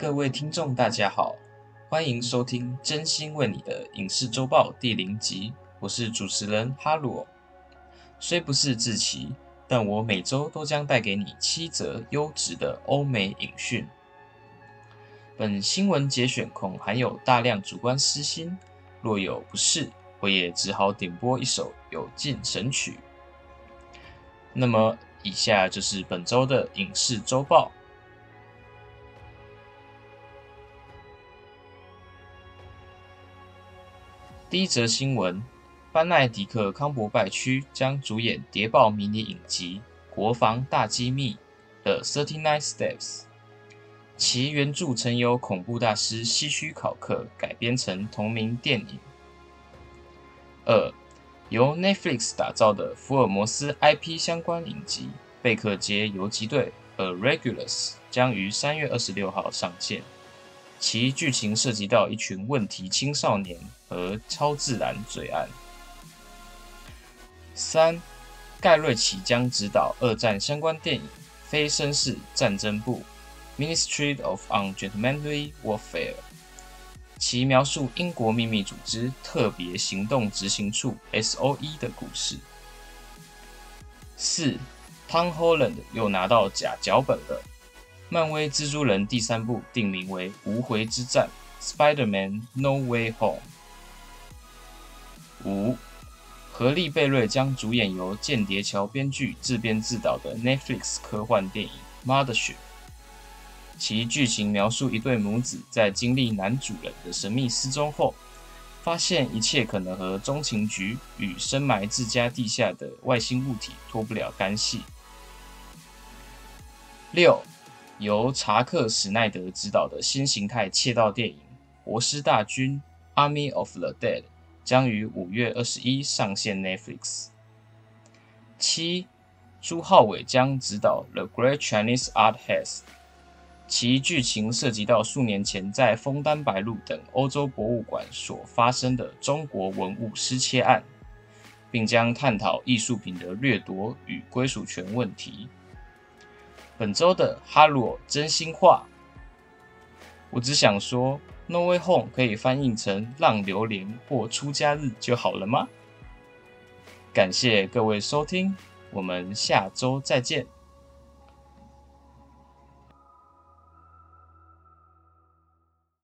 各位听众，大家好，欢迎收听《真心为你的影视周报》第零集，我是主持人哈罗。虽不是志奇，但我每周都将带给你七则优质的欧美影讯。本新闻节选恐含有大量主观私心，若有不适，我也只好点播一首有劲神曲。那么，以下就是本周的影视周报。第一则新闻：班奈迪克·康伯拜区将主演谍报迷你影集《国防大机密》的《Thirty Nine Steps》，其原著曾由恐怖大师希区考克改编成同名电影。二、由 Netflix 打造的福尔摩斯 IP 相关影集《贝克街游击队》《A Regulus》将于三月二十六号上线。其剧情涉及到一群问题青少年和超自然罪案。三，盖瑞奇将执导二战相关电影《非绅士战争部》（Ministry of Ungentlemanly Warfare），其描述英国秘密组织特别行动执行处 （S.O.E.） 的故事。四，Tom Holland 又拿到假脚本了。漫威蜘蛛人第三部定名为《无回之战》（Spider-Man No Way Home）。五，何利贝瑞将主演由间谍桥编剧自编自导的 Netflix 科幻电影《Mothership》，其剧情描述一对母子在经历男主人的神秘失踪后，发现一切可能和中情局与深埋自家地下的外星物体脱不了干系。六。由查克·史奈德执导的新形态窃盗电影《活尸大军》（Army of the Dead） 将于五月二十一上线 Netflix。七，朱浩伟将执导《The Great Chinese Art Heist》，其剧情涉及到数年前在枫丹白露等欧洲博物馆所发生的中国文物失窃案，并将探讨艺术品的掠夺与归属权问题。本周的哈罗真心话，我只想说，No Way Home 可以翻译成“浪流连”或“出家日”就好了吗？感谢各位收听，我们下周再见。